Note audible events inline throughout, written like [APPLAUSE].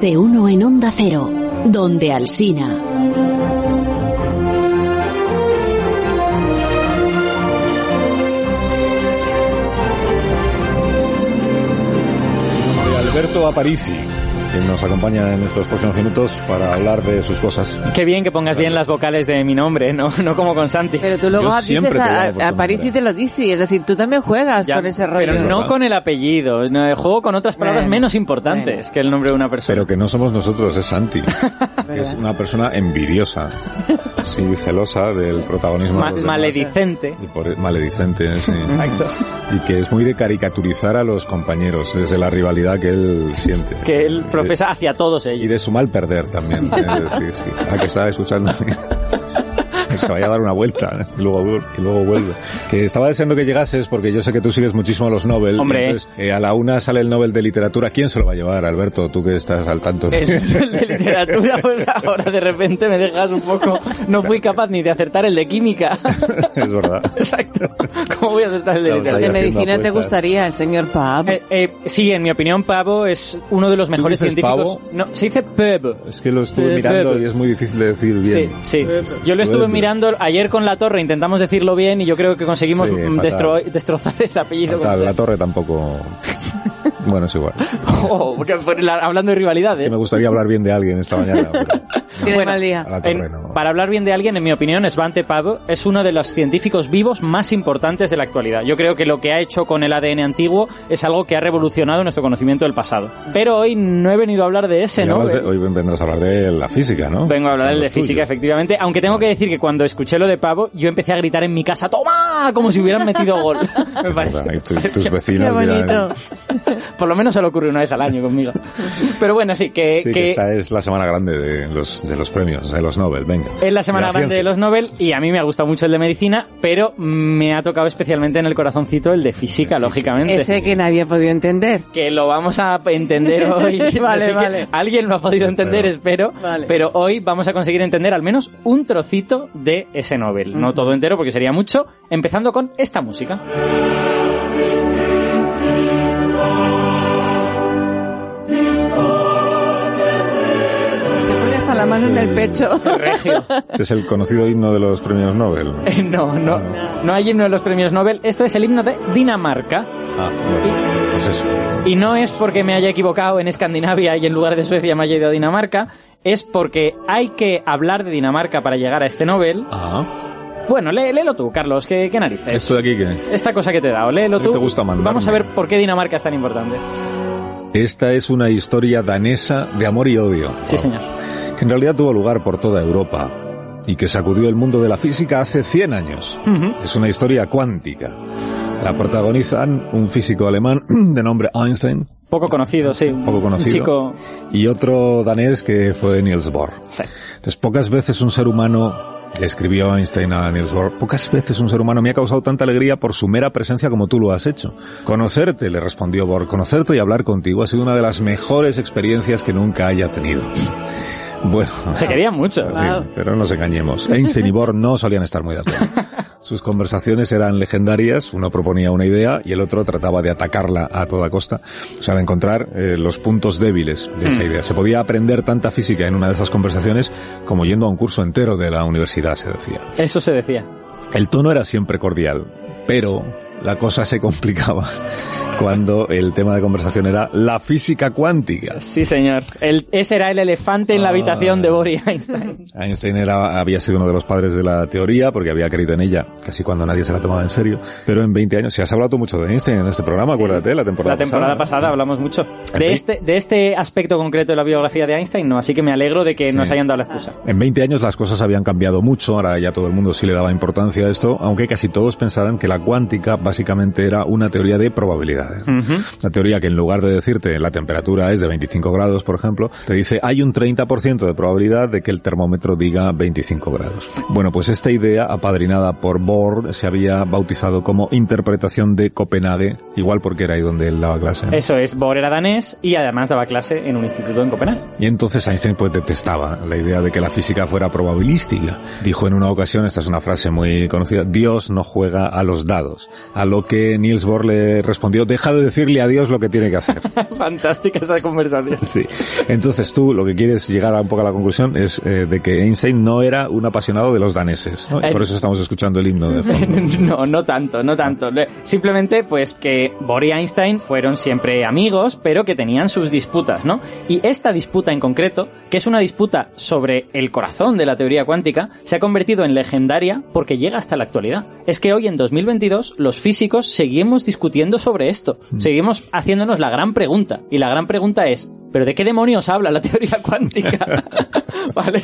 De uno en Onda Cero, donde Alsina. Alberto Aparici, que nos acompaña en estos próximos minutos para hablar de sus cosas. Qué bien que pongas bien las vocales de mi nombre, no, [LAUGHS] no como con Santi. Pero tú luego dices a, a París y te lo dices, es decir, tú también juegas Ya, con ese rollo. Pero no con el apellido, no, juego con otras palabras Bueno, menos importantes bueno. que el nombre de una persona. Pero que no somos nosotros, es Santi, [LAUGHS] que es una persona envidiosa, sí, celosa del protagonismo Ma- de los demás. maledicente. Y por- maledicente, sí. Exacto. Y que es muy de caricaturizar a los compañeros, desde la rivalidad que él siente. Que él profesa hacia todos de- Y ellos. de su mal perder también, es decir. Ah, que estaba escuchando. Que se vaya a dar una vuelta ¿eh? y luego, y luego vuelve. Que estaba deseando que llegases porque yo sé que tú sigues muchísimo los Nobel. Hombre. Entonces, eh, a la una sale el Nobel de Literatura. ¿Quién se lo va a llevar, Alberto? Tú que estás al tanto. de- El [LAUGHS] de literatura, pues ahora de repente me dejas un poco... No fui capaz ni de acertar el de química. [LAUGHS] es verdad. Exacto. ¿Cómo voy a acertar el de literatura? de medicina te gustaría, el señor Pab. Eh, eh, sí, en mi opinión, Pavo es uno de los mejores dices científicos. pavo? No, se dice Peb. Es que lo estuve mirando y es muy difícil de decir bien. Sí, sí. Yo lo estuve Pep. Mirando ayer con la torre, intentamos decirlo bien y yo creo que conseguimos Sí, fatal. destro- destrozar el apellido. Fatal, la torre tampoco. [LAUGHS] Bueno, es igual. [LAUGHS] Oh, porque la- hablando de rivalidades. Que me gustaría hablar bien de alguien esta mañana. pero [LAUGHS] bueno, mal día. En-. Para hablar bien de alguien, en mi opinión, Svante Pavo es uno de los científicos vivos más importantes de la actualidad. Yo creo que lo que ha hecho con el ADN antiguo es algo que ha revolucionado nuestro conocimiento del pasado. Pero hoy no he venido a hablar de ese, ¿no? de- hoy vendrás a hablar de la física, ¿no? Vengo a hablar de los física, efectivamente. Aunque tengo que decir que cuando escuché lo de Pavo, yo empecé a gritar en mi casa, ¡Toma! Como si hubieran metido gol. [LAUGHS] Me parece. Y tu- tus Qué vecinos bonito. dirán... Por lo menos se le ocurre una vez al año conmigo. [LAUGHS] Pero bueno, sí, que, Sí, que que esta es la semana grande de los, de los premios, de los Nobel, venga. es la semana La grande de ciencia. los Nobel y a mí me ha gustado mucho el de medicina, pero me ha tocado especialmente en el corazoncito el de física, lógicamente. Ese que nadie ha podido entender. Que lo vamos a entender [LAUGHS] hoy. Vale, Así que vale. Alguien lo ha podido entender, espero. Vale. Pero hoy vamos a conseguir entender al menos un trocito de ese Nobel. No todo entero porque sería mucho. Empezando con esta música. La mano en el pecho. Regio. Este es el conocido himno de los premios Nobel. [LAUGHS] Eh, No, no, no hay himno de los premios Nobel. Esto es el himno de Dinamarca. Ah, bueno, pues eso. Y no es porque me haya equivocado en Escandinavia y en lugar de Suecia me haya ido a Dinamarca. Es porque hay que hablar de Dinamarca para llegar a este Nobel. Ah, Bueno, lé- léelo tú, Carlos. ¿Qué, qué narices? esto de aquí que... Esta cosa que te he dado, léelo tú. te gusta mandarme. Vamos a ver por qué Dinamarca es tan importante. Esta es una historia danesa de amor y odio. Sí, señor. Que en realidad tuvo lugar por toda Europa y que sacudió el mundo de la física hace 100 años. Es una historia cuántica. La protagonizan un físico alemán [CLEARS THROAT] de nombre Einstein Poco conocido, sí. Poco conocido. Chico... y otro danés que fue Niels Bohr. Sí. Entonces, pocas veces un ser humano, escribió Einstein a Niels Bohr, pocas veces un ser humano me ha causado tanta alegría por su mera presencia como tú lo has hecho. Conocerte, le respondió Bohr, conocerte y hablar contigo ha sido una de las mejores experiencias que nunca haya tenido. [LAUGHS] Bueno, Se querían mucho. Sí, pero no nos engañemos. Einstein y Bohr no solían estar muy de acuerdo. Sus conversaciones eran legendarias, uno proponía una idea y el otro trataba de atacarla a toda costa, o sea, de encontrar eh, los puntos débiles de esa idea. Se podía aprender tanta física en una de esas conversaciones como yendo a un curso entero de la universidad, se decía. Eso se decía. El tono era siempre cordial, pero la cosa se complicaba [LAUGHS] cuando el tema de conversación era la física cuántica. Sí, señor. El, ese era el elefante en la Ah. habitación de y Einstein. [LAUGHS] Einstein era, había sido uno de los padres de la teoría porque había creído en ella casi cuando nadie se la tomaba en serio. Pero en 20 años, si has hablado tú mucho de Einstein en este programa, acuérdate, la temporada La temporada pasada. pasada hablamos mucho. De este, de este aspecto concreto de la biografía de Einstein, no. Así que me alegro de que Sí. nos hayan dado la excusa. En 20 años las cosas habían cambiado mucho, ahora ya todo el mundo sí le daba importancia a esto, aunque casi todos pensaran que la cuántica básicamente era una teoría de probabilidades. Ujú. Una teoría que en lugar de decirte la temperatura es de 25 grados, por ejemplo, te dice hay un 30% de probabilidad de que el termómetro diga 25 grados. Bueno, pues esta idea, apadrinada por Bohr, se había bautizado como interpretación de Copenhague, igual porque era ahí donde él daba clase. ¿no? Eso es, Bohr era danés y además daba clase en un instituto en Copenhague. Y entonces Einstein pues detestaba la idea de que la física fuera probabilística. Dijo en una ocasión, esta es una frase muy conocida, Dios no juega a los dados. A lo que Niels Bohr le respondió, deja de decirle a Dios lo que tiene que hacer. [LAUGHS] Fantástica esa conversación. Sí. Entonces tú lo que quieres llegar a un poco a la conclusión es eh, de que Einstein no era un apasionado de los daneses. ¿no? Y Eh. por eso estamos escuchando el himno de fondo. [LAUGHS] no, no tanto, no tanto. Le- Simplemente, pues que Bohr y Einstein fueron siempre amigos, pero que tenían sus disputas, ¿no? Y esta disputa en concreto, que es una disputa sobre el corazón de la teoría cuántica, se ha convertido en legendaria porque llega hasta la actualidad. Es que hoy en 2022 los físicos seguimos discutiendo sobre esto, seguimos haciéndonos la gran pregunta. Y la gran pregunta es, ¿pero de qué demonios habla la teoría cuántica? [LAUGHS] ¿Vale?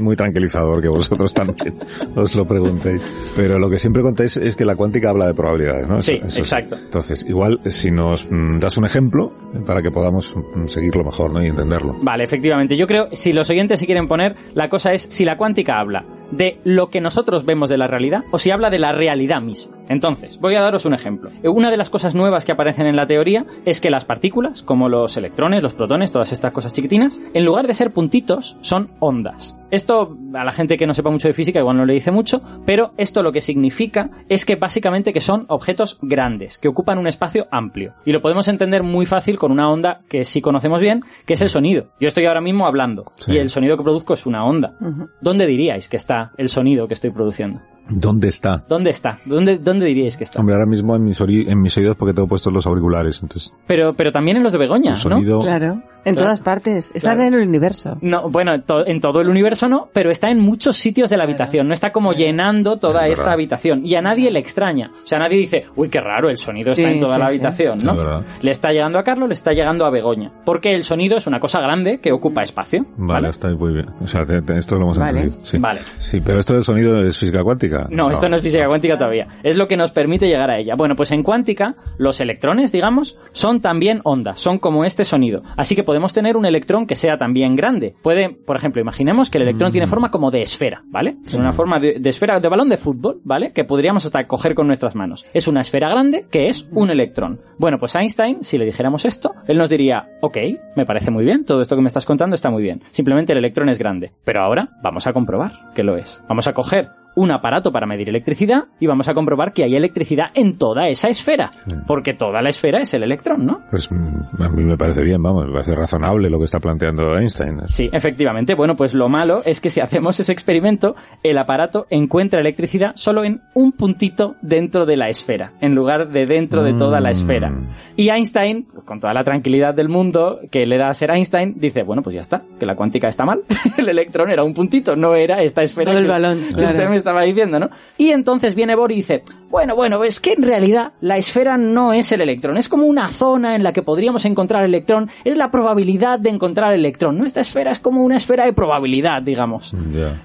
Muy tranquilizador que vosotros también os lo preguntéis. Pero lo que siempre contáis es que la cuántica habla de probabilidades, ¿no? Sí, exacto. Entonces, igual si nos mm, das un ejemplo para que podamos mm, seguirlo mejor, ¿no? Y entenderlo. Vale, efectivamente. Yo creo, si los oyentes se quieren poner, la cosa es si la cuántica habla de lo que nosotros vemos de la realidad o si habla de la realidad misma. Entonces, voy a daros un ejemplo. Una de las cosas nuevas que aparecen en la teoría es que las partículas, como los electrones, los protones, todas estas cosas chiquitinas, en lugar de ser puntitos, son ondas. Esto a la gente que no sepa mucho de física igual no le dice mucho, pero esto lo que significa es que básicamente que son objetos grandes, que ocupan un espacio amplio. Y lo podemos entender muy fácil con una onda que sí conocemos bien, que es el sonido. Yo estoy ahora mismo hablando Sí. y el sonido que produzco es una onda. ¿Dónde diríais que está el sonido que estoy produciendo? ¿Dónde está? ¿Dónde está? ¿Dónde, dónde diríais que está? Hombre, ahora mismo en mis, ori- en mis oídos porque tengo puestos los auriculares, entonces Pero, pero también en los de Begoña, ¿no? sonido... Claro. En Claro. todas partes. Está Claro. en el universo. No, bueno, to- en todo el universo no, pero está en muchos sitios de la habitación. No está como llenando toda Es esta habitación. Y a nadie le extraña. O sea, nadie dice, uy, qué raro, el sonido está Sí, en toda sí, la sí. habitación, Es ¿no? verdad. Le está llegando a Carlos, le está llegando a Begoña. Porque el sonido es una cosa grande que ocupa espacio. Vale, ¿Vale? está muy bien. O sea, te- te- esto lo hemos Vale. entendido. Sí. Vale. Sí, pero esto del sonido es física cuántica. No, esto no es física cuántica todavía. Es lo que nos permite llegar a ella. Bueno, pues en cuántica, los electrones, digamos, son también ondas, son como este sonido. Así que podemos tener un electrón que sea también grande. Puede, por ejemplo, imaginemos que el electrón tiene forma como de esfera, ¿vale? Tiene una forma de, de esfera, de balón de fútbol, ¿vale? Que podríamos hasta coger con nuestras manos. Es una esfera grande que es un electrón. Bueno, pues Einstein, si le dijéramos esto, él nos diría, ok, me parece muy bien, todo esto que me estás contando está muy bien. Simplemente el electrón es grande. Pero ahora vamos a comprobar que lo es. Vamos a coger un aparato para medir electricidad y vamos a comprobar que hay electricidad en toda esa esfera. Porque toda la esfera es el electrón, ¿no? Pues mm, a mí me parece bien, vamos, me parece razonable lo que está planteando Einstein. Sí, efectivamente. Bueno, pues lo malo es que si hacemos ese experimento, el aparato encuentra electricidad solo en un puntito dentro de la esfera, en lugar de dentro de toda la esfera. Y Einstein, con toda la tranquilidad del mundo que le da a ser Einstein, dice, bueno, pues ya está, que la cuántica está mal. [LAUGHS] el electrón era un puntito, no era esta esfera No el balón, que claro. usted me estaba diciendo, ¿no? Y entonces viene Bohr y dice, bueno, bueno, es que en realidad la esfera no es el electrón, es como una zona en la que podríamos encontrar el electrón, es la probabilidad de encontrar el electrón, ¿no? Esta esfera es como una esfera de probabilidad, digamos.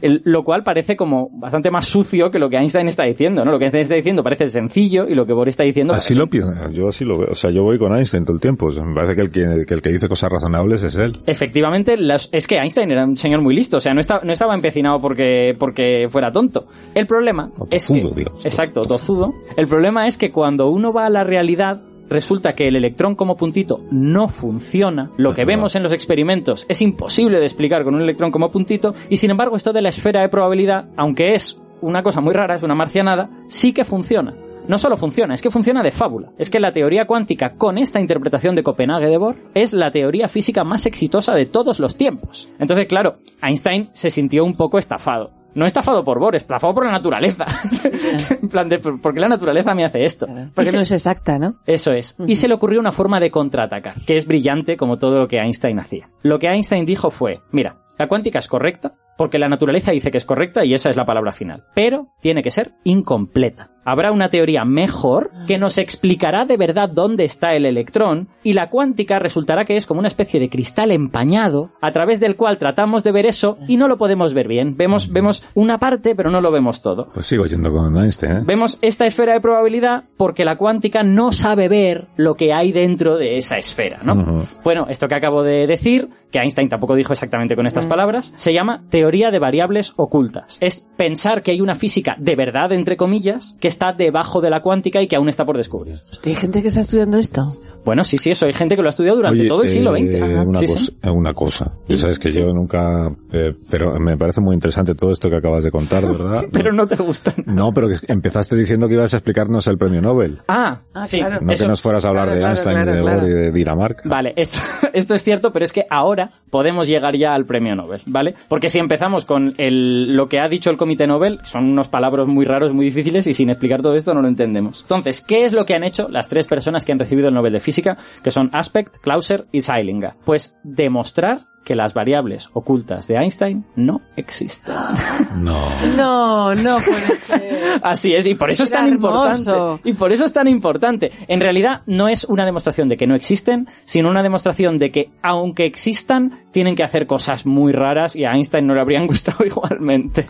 El- lo cual parece como bastante más sucio que lo que Einstein está diciendo, ¿no? Lo que Einstein está diciendo parece sencillo y lo que Bohr está diciendo... Así lo pienso, yo así lo veo. O sea, yo voy con Einstein todo el tiempo. O sea, me parece que el que, que el que dice cosas razonables es él. Efectivamente, las- es que Einstein era un señor muy listo, o sea, no, está- no estaba empecinado porque, porque fuera tonto. El problema O es que, digamos. exacto, tozudo. El problema es que cuando uno va a la realidad resulta que el electrón como puntito no funciona. Lo que vemos en los experimentos es imposible de explicar con un electrón como puntito y sin embargo esto de la esfera de probabilidad, aunque es una cosa muy rara, es una marcianada, sí que funciona. No solo funciona, es que funciona de fábula. Es que la teoría cuántica con esta interpretación de Copenhague de Bohr es la teoría física más exitosa de todos los tiempos. Entonces, claro, Einstein se sintió un poco estafado. No estafado por Bohr, estafado por la naturaleza. [LAUGHS] en plan de, ¿por qué la naturaleza me hace esto? Y Porque se- no es exacta, ¿no? eso es. Y se le ocurrió una forma de contraatacar, que es brillante como todo lo que Einstein hacía. Lo que Einstein dijo fue, mira, la cuántica es correcta, porque la naturaleza dice que es correcta y esa es la palabra final. Pero tiene que ser incompleta. Habrá una teoría mejor que nos explicará de verdad dónde está el electrón y la cuántica resultará que es como una especie de cristal empañado a través del cual tratamos de ver eso y no lo podemos ver bien. Vemos, vemos una parte pero no lo vemos todo. Pues sigo yendo con Einstein, ¿eh? Vemos esta esfera de probabilidad porque la cuántica no sabe ver lo que hay dentro de esa esfera, ¿no? Bueno, esto que acabo de decir, que Einstein tampoco dijo exactamente con estas palabras, se llama teoría de variables ocultas. Es pensar que hay una física de verdad, entre comillas, que está debajo de la cuántica y que aún está por descubrir. Hostia, ¿Hay gente que está estudiando esto? Bueno, sí, sí, eso hay gente que lo ha estudiado durante Oye, todo el siglo eh, XX. Una, sí, cosa, sí. eh, una cosa. Ya sabes que yo nunca... eh, pero me parece muy interesante todo esto que acabas de contar, [LAUGHS] ¿verdad? Pero no te gustan. No, pero que empezaste diciendo que ibas a explicarnos el premio Nobel. Ah, Ah, sí. claro. No eso- que nos fueras a hablar Claro, de Einstein claro, y de claro. Bohr y de Dinamarca. Vale, esto, [LAUGHS] esto es cierto, pero es que ahora podemos llegar ya al premio Nobel, ¿vale? Porque si empezamos con el, lo que ha dicho el Comité Nobel, son unos palabras muy raros, muy difíciles, y sin explicar todo esto no lo entendemos. Entonces, ¿qué es lo que han hecho las tres personas que han recibido el Nobel de Física, que son Aspect, Clauser y Zeilinger? Pues demostrar que las variables ocultas de Einstein no existen. [LAUGHS] No. No, no puede ser. [LAUGHS] Así es, y por eso es tan hermoso. importante. Y por eso es tan importante. En realidad no es una demostración de que no existen, sino una demostración de que aunque existan, tienen que hacer cosas muy raras y a Einstein no le habrían [LAUGHS] gustado igualmente.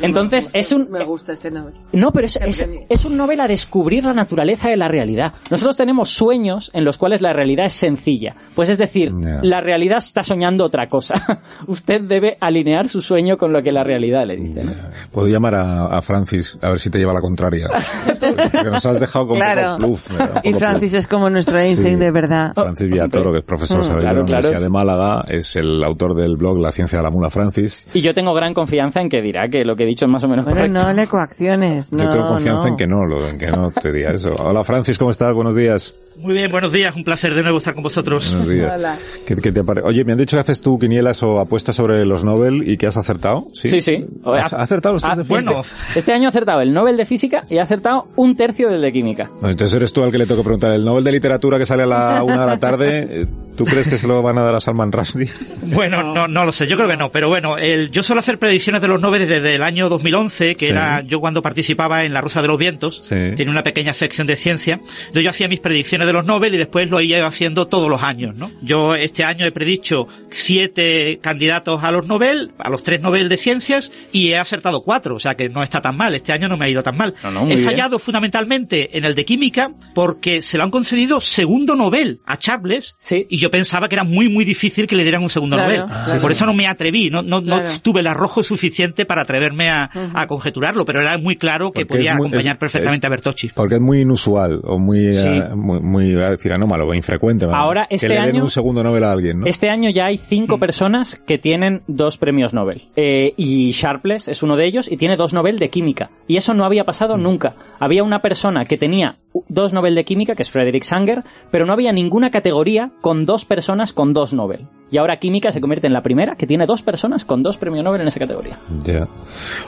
Entonces es un... Me gusta este nombre. No, pero es, es, es un Nobel a descubrir la naturaleza de la realidad. Nosotros tenemos sueños en los cuales la realidad es sencilla. Pues es decir, Ya. la realidad está soñando otra cosa. [LAUGHS] Usted debe alinear su sueño con lo que la realidad le dice. ¿no? Puedo llamar a, a Francis a ver si te lleva la contraria. [LAUGHS] Porque nos has dejado con Claro. poco pluf, Y Francis pluf. es como nuestro Einstein Sí. de verdad. Francis Villatoro, que es profesor Mm, claro, de la claro. Universidad de Málaga, es el autor del blog La ciencia de la mula Francis. Y yo tengo gran confianza en que dirá que lo que he dicho es más o menos Bueno, correcto. no le coacciones. No, Yo tengo confianza no. en que no, lo, en que no te diga eso. Hola Francis, ¿cómo estás? Buenos días. Muy bien, buenos días, un placer de nuevo estar con vosotros. Buenos días. Hola. ¿Qué, qué te Oye, me han dicho que haces tú quinielas o apuestas sobre los Nobel y que has acertado. Sí, Sí, sí. ¿Has acertado los Ah, tres de física? bueno. Este, este año ha acertado el Nobel de Física y ha acertado un tercio del de Química. No, entonces eres tú al que le tengo que preguntar. El Nobel de Literatura que sale a la una de la tarde, eh, ¿tú crees que se lo van a dar a Salman Rushdie? [LAUGHS] Bueno, no, no lo sé, yo creo que no, pero bueno, el, yo suelo hacer predicciones de los Nobel desde el año 2011, que Sí. era yo cuando participaba en La Rosa de los Vientos, Sí. tiene una pequeña sección de ciencia, yo hacía mis predicciones de los Nobel y después lo iba haciendo todos los años, ¿no? Yo este año he predicho siete candidatos a los Nobel, a los tres Nobel de ciencias, y he acertado cuatro, o sea que no está tan mal, este año no me ha ido tan mal. No, no, he bien. fallado fundamentalmente en el de química porque se lo han concedido segundo Nobel a Chables Sí. y yo pensaba que era muy muy difícil que le dieran un segundo Claro, Nobel. claro. Por eso no me atreví, no, no, Claro. no tuve el arrojo suficiente para atreverme a, a conjeturarlo, pero era muy claro que Porque podía es muy- acompañar es- perfectamente es- a Bertocci. Porque es muy inusual o muy, Sí. eh, muy, muy, a decir anómalo o infrecuente. Ahora, este que le den año- un segundo Nobel a alguien, ¿no? Este año ya hay cinco Mm. personas que tienen dos premios Nobel. Eh, y Sharpless es uno de ellos y tiene dos Nobel de química. Y eso no había pasado Mm. nunca. Había una persona que tenía dos Nobel de química, que es Frederick Sanger, pero no había ninguna categoría con dos personas con dos Nobel. Y ahora química se convierte en la primera que tiene dos personas con dos premios Nobel en esa categoría. Ya.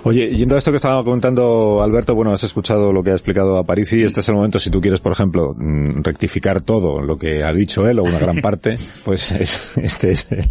Oye, yendo a esto que estaba comentando Alberto, bueno, has escuchado lo que ha explicado a París y este es el momento, si tú quieres, por ejemplo, mm, rectificar todo lo que ha dicho él o una gran parte, [LAUGHS] pues es- este es el,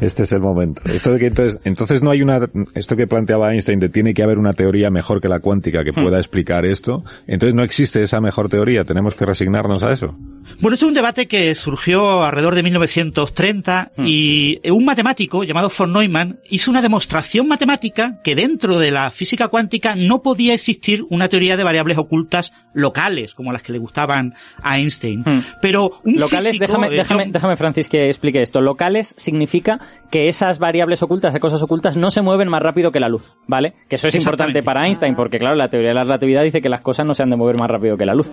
este es el momento. Esto de que entonces, entonces no hay una, esto que planteaba Einstein de tiene que haber una teoría mejor que la cuántica que pueda explicar esto, entonces no existe esa mejor teoría, tenemos que resignarnos a eso. Bueno, esto es un debate que surgió alrededor de 1930 y un matemático llamado von Neumann hizo una demostración matemática que dentro de la física cuántica no podía existir una teoría de variables ocultas locales, como las que le gustaban a Einstein. Hmm. Pero un Locales, físico, déjame, eh, déjame, Francis, que explique esto. Locales significa que esas variables ocultas, esas cosas ocultas, no se mueven más rápido que la luz, ¿vale? Que eso es importante para Einstein, porque claro, la teoría de la relatividad dice que las cosas no se han de mover más rápido que la luz.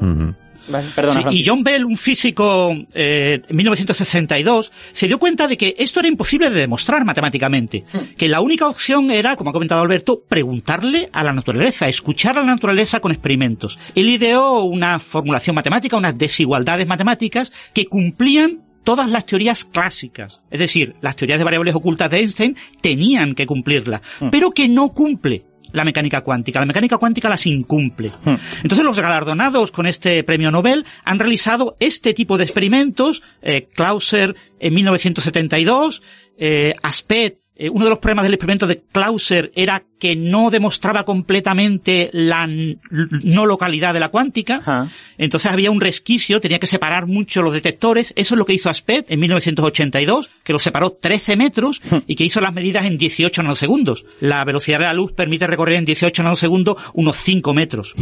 Perdona, Sí, y John Bell, un físico eh, en 1962, se dio cuenta de que esto era imposible de demostrar matemáticamente. Que la única opción era, como ha comentado Alberto, preguntarle a la naturaleza, escuchar a la naturaleza con experimentos. Él ideó una formulación matemática, unas desigualdades matemáticas que cumplían todas las teorías clásicas. Es decir, las teorías de variables ocultas de Einstein tenían que cumplirlas, pero que no cumple la mecánica cuántica. La mecánica cuántica las incumple. Hmm. Entonces los galardonados con este premio Nobel han realizado este tipo de experimentos. Eh, Clauser en 1972, eh, Aspet, eh, uno de los problemas del experimento de Clauser era que no demostraba completamente la no localidad de la cuántica. Ajá. Entonces había un resquicio, tenía que separar mucho los detectores. Eso es lo que hizo Aspet en 1982, que los separó 13 metros y que hizo las medidas en 18 nanosegundos. La velocidad de la luz permite recorrer en 18 nanosegundos unos 5 metros.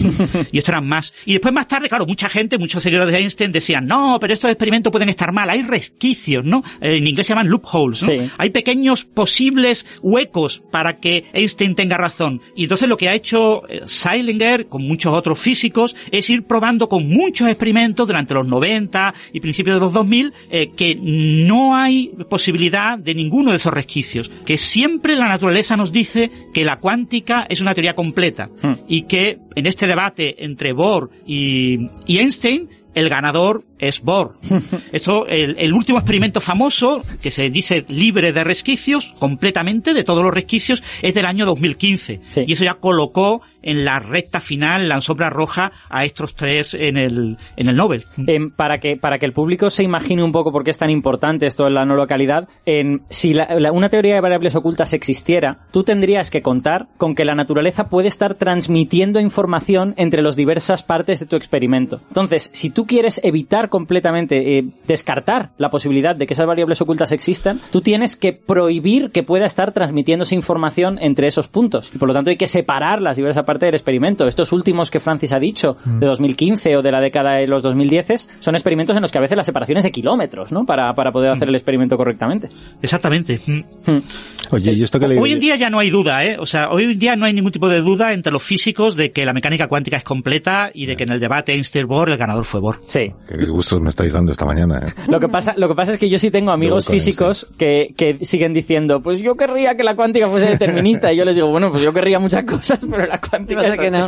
y esto eran más. Y después más tarde, claro, mucha gente, muchos seguidores de Einstein decían, no, pero estos experimentos pueden estar mal, hay resquicios, ¿no? Eh, En inglés se llaman loopholes, ¿no? Sí. Hay pequeños posibles posibles huecos para que Einstein tenga razón. Y entonces lo que ha hecho eh, Seilinger con muchos otros físicos es ir probando con muchos experimentos durante los 90 y principios de los 2000 eh, que no hay posibilidad de ninguno de esos resquicios, que siempre la naturaleza nos dice que la cuántica es una teoría completa Hmm. y que en este debate entre Bohr y, y Einstein el ganador es Bohr. [LAUGHS] Esto, el, el último experimento famoso, que se dice libre de resquicios, completamente, de todos los resquicios, es del año 2015. Sí. Y eso ya colocó en la recta final, la sombra roja, a estos tres en el, en el Nobel. Em, para que para que el público se imagine un poco por qué es tan importante esto en la no localidad, em, si una teoría de variables ocultas existiera, tú tendrías que contar con que la naturaleza puede estar transmitiendo información entre las diversas partes de tu experimento. Entonces, si tú quieres evitar completamente eh, descartar la posibilidad de que esas variables ocultas existan, tú tienes que prohibir que pueda estar transmitiéndose información entre esos puntos. Y por lo tanto hay que separar las diversas partes del experimento. Estos últimos que Francis ha dicho, de 2015 o de la década de los 2010, son experimentos en los que a veces la separación es de kilómetros, ¿no? Para, para poder hacer el experimento correctamente. Exactamente. Mm. Hmm. Oye, y esto que le Hoy en día ya no hay duda, ¿eh? O sea, hoy en día no hay ningún tipo de duda entre los físicos de que la mecánica cuántica es completa y de que en el debate Einstein-Bohr el ganador fue Bohr. Sí. Qué disgustos me estáis dando esta mañana. ¿eh? Lo que pasa, lo que pasa es que yo sí tengo amigos con físicos que, que siguen diciendo, pues yo querría que la cuántica fuese determinista. Y yo les digo, bueno, pues yo querría muchas [LAUGHS] cosas, pero la cuántica Que no.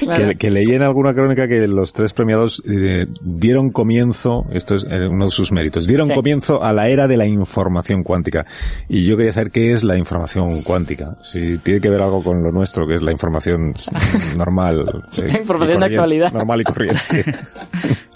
Claro. [LAUGHS] Que, que leí en alguna crónica que los tres premiados eh, dieron comienzo, esto es eh, uno de sus méritos, dieron Sí. comienzo a la era de la información cuántica. Y yo quería saber qué es la información cuántica. Si tiene que ver algo con lo nuestro, que es la información [LAUGHS] normal. eh, La información de actualidad. Normal y corriente. [LAUGHS]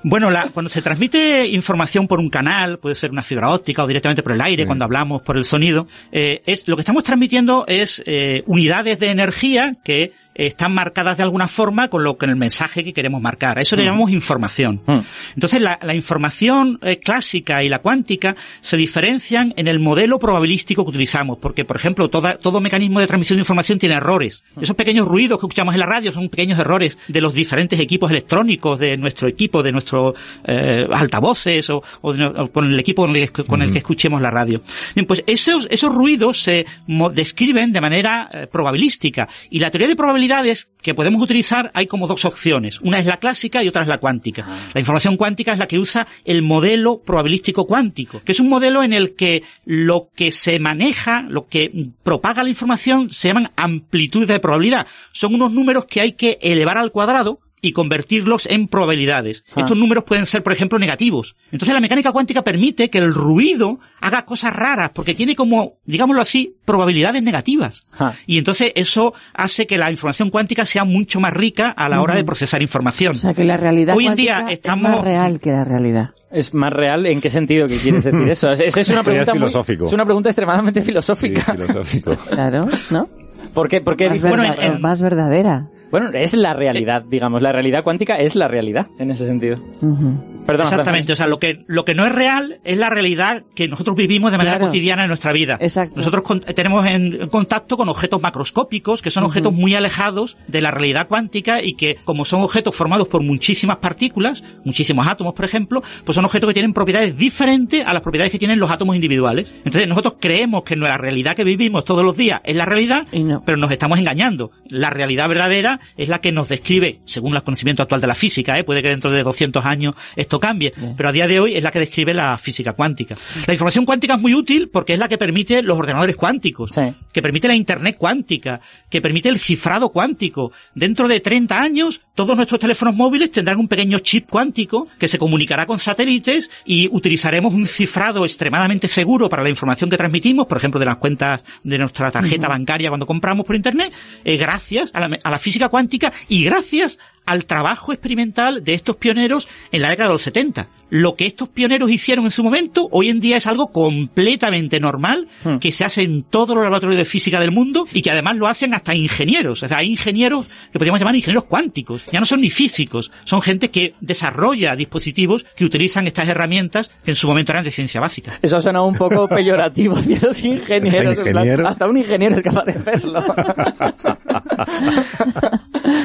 Bueno, la- cuando se transmite información por un canal, puede ser una fibra óptica o directamente por el aire, cuando hablamos por el sonido, eh, es lo que estamos transmitiendo es eh, unidades de energía que están marcadas de alguna forma con lo con el mensaje que queremos marcar. Eso le llamamos información. Mm. Entonces, la, la información eh, clásica y la cuántica se diferencian en el modelo probabilístico que utilizamos, porque, por ejemplo, toda- todo mecanismo de transmisión de información tiene errores. Esos pequeños ruidos que escuchamos en la radio son pequeños errores de los diferentes equipos electrónicos de nuestro equipo, de nuestros eh, altavoces o, o con el equipo con el, que- con el que escuchemos la radio. Bien, pues esos, esos ruidos se describen de manera eh, probabilística. Y la teoría de probabilidades que podemos utilizar hay como dos opciones. Una es la clásica y otra es la cuántica. La información cuántica es la que usa el modelo probabilístico cuántico, que es un modelo en el que lo que se maneja, lo que propaga la información, se llaman amplitudes de probabilidad. Son unos números que hay que elevar al cuadrado y convertirlos en probabilidades. Ah. Estos números pueden ser, por ejemplo, negativos. Entonces la mecánica cuántica permite que el ruido haga cosas raras, porque tiene como, digámoslo así, probabilidades negativas. Ah. Y entonces eso hace que la información cuántica sea mucho más rica a la hora de procesar información. O sea que la realidad Hoy en día estamos- es más real que la realidad. ¿Es más real? ¿En qué sentido que quieres decir eso? Es, es- es una [LAUGHS] pregunta muy- es una pregunta extremadamente Sí, filosófica. filosófico. [LAUGHS] Claro, ¿no? ¿Por qué? Porque Más, Bueno, en- más verdadera. Bueno, es la realidad, digamos, la realidad cuántica es la realidad en ese sentido. Ujú. Perdona, Exactamente, o sea, lo que, lo que no es real es la realidad que nosotros vivimos de manera Claro. cotidiana en nuestra vida. Exacto. Nosotros con- tenemos en, en contacto con objetos macroscópicos, que son objetos muy alejados de la realidad cuántica y que, como son objetos formados por muchísimas partículas, muchísimos átomos, por ejemplo, pues son objetos que tienen propiedades diferentes a las propiedades que tienen los átomos individuales. Entonces, nosotros creemos que la realidad que vivimos todos los días es la realidad, no. pero nos estamos engañando. La realidad verdadera es la que nos describe, según el conocimiento actual de la física, ¿eh? puede que dentro de 200 años esto cambie, Bien. pero a día de hoy es la que describe la física cuántica. La información cuántica es muy útil porque es la que permite los ordenadores cuánticos, Sí. que permite la internet cuántica, que permite el cifrado cuántico. Dentro de 30 años, todos nuestros teléfonos móviles tendrán un pequeño chip cuántico que se comunicará con satélites y utilizaremos un cifrado extremadamente seguro para la información que transmitimos, por ejemplo, de las cuentas de nuestra tarjeta bancaria cuando compramos por internet, eh, gracias a la, a la física cuántica y gracias al trabajo experimental de estos pioneros en la década de los 70. Lo que estos pioneros hicieron en su momento, hoy en día es algo completamente normal, Hmm. que se hace en todos los laboratorios de física del mundo y que además lo hacen hasta ingenieros. O sea, hay ingenieros que podríamos llamar ingenieros cuánticos. Ya no son ni físicos, son gente que desarrolla dispositivos que utilizan estas herramientas que en su momento eran de ciencia básica. Eso ha sonado un poco [LAUGHS] peyorativo hacia los ingenieros. Ingeniero. hasta un ingeniero es capaz de hacerlo. [LAUGHS]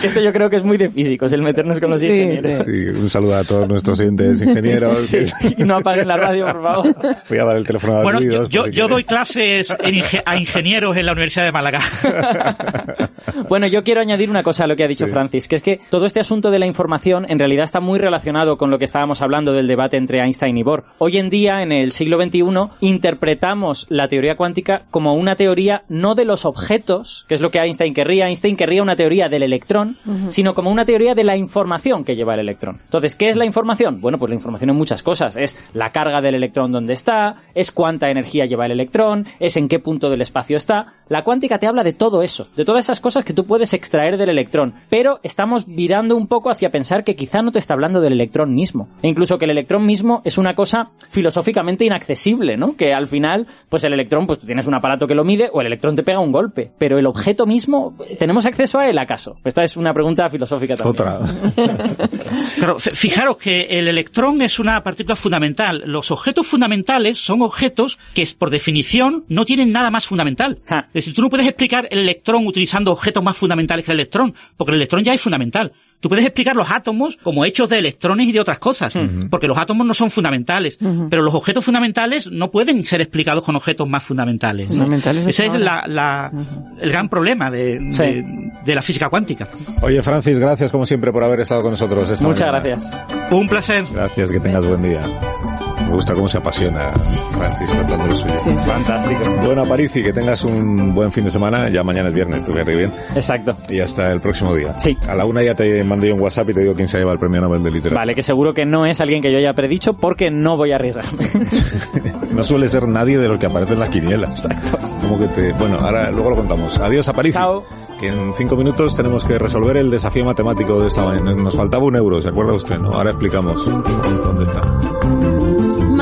Esto yo creo que es muy de físicos, el meternos con los Sí, ingenieros. sí. Sí, un saludo a todos nuestros oyentes [LAUGHS] ingenieros. Ingenieros. [LAUGHS] Sí, y no apaguen la radio, por favor. [LAUGHS] Voy a dar el teléfono a Bueno, yo, ruidos, yo, yo doy clases en inge- a ingenieros en la Universidad de Málaga. [LAUGHS] Bueno, yo quiero añadir una cosa a lo que ha dicho Sí. Francis, que es que todo este asunto de la información en realidad está muy relacionado con lo que estábamos hablando del debate entre Einstein y Bohr. Hoy en día, en el siglo XXI, interpretamos la teoría cuántica como una teoría no de los objetos, que es lo que Einstein querría. Einstein querría una teoría del electrón, sino como una teoría de la información que lleva el electrón. Entonces, ¿qué es la información? Bueno, pues la información muchas cosas. Es la carga del electrón donde está, es cuánta energía lleva el electrón, es en qué punto del espacio está. La cuántica te habla de todo eso, de todas esas cosas que tú puedes extraer del electrón. Pero estamos virando un poco hacia pensar que quizá no te está hablando del electrón mismo. E incluso que el electrón mismo es una cosa filosóficamente inaccesible, ¿no? Que al final, pues el electrón, pues tú tienes un aparato que lo mide o el electrón te pega un golpe. Pero el objeto mismo, ¿tenemos acceso a él acaso? Esta es una pregunta filosófica también. Otra. [LAUGHS] [LAUGHS] Claro, fijaros que el electrón es una partícula fundamental. Los objetos fundamentales son objetos que, por definición, no tienen nada más fundamental. Es decir, tú no puedes explicar el electrón utilizando objetos más fundamentales que el electrón, porque el electrón ya es fundamental. Tú puedes explicar los átomos como hechos de electrones y de otras cosas, porque los átomos no son fundamentales, pero los objetos fundamentales no pueden ser explicados con objetos más fundamentales. ¿no? Fundamentales es Ese es la, el gran problema de, Sí. de- de la física cuántica. Oye, Francis, gracias como siempre por haber estado con nosotros esta Muchas mañana. gracias. Un placer. Gracias, que tengas buen día. Me gusta cómo se apasiona Francis contando lo suyo. Sí, sí. Fantástico. Bueno, Aparici, que tengas un buen fin de semana. Ya mañana es viernes, tú fíjate bien. Exacto. Y hasta el próximo día. Sí. A la una ya te mando yo un WhatsApp y te digo quién se lleva el premio Nobel de Literatura. Vale, que seguro que no es alguien que yo haya predicho porque no voy a arriesgarme. [LAUGHS] No suele ser nadie de los que aparece en las quinielas. Exacto. Como que te... Bueno, ahora luego lo contamos. Adiós, Aparici. Chao. Que en cinco minutos tenemos que resolver el desafío matemático de esta mañana. Nos faltaba un euro, ¿se acuerda usted? No? Ahora explicamos dónde está.